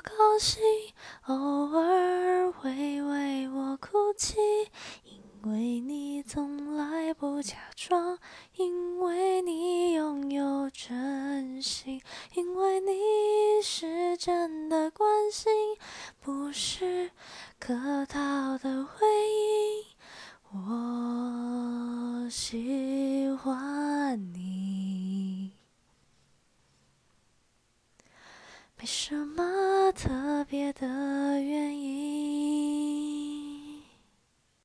高兴，偶尔会为我哭泣，因为你从来不假装，因为你拥有真心，因为你是真的关心，不是客套的回应。我喜欢你。没什么别的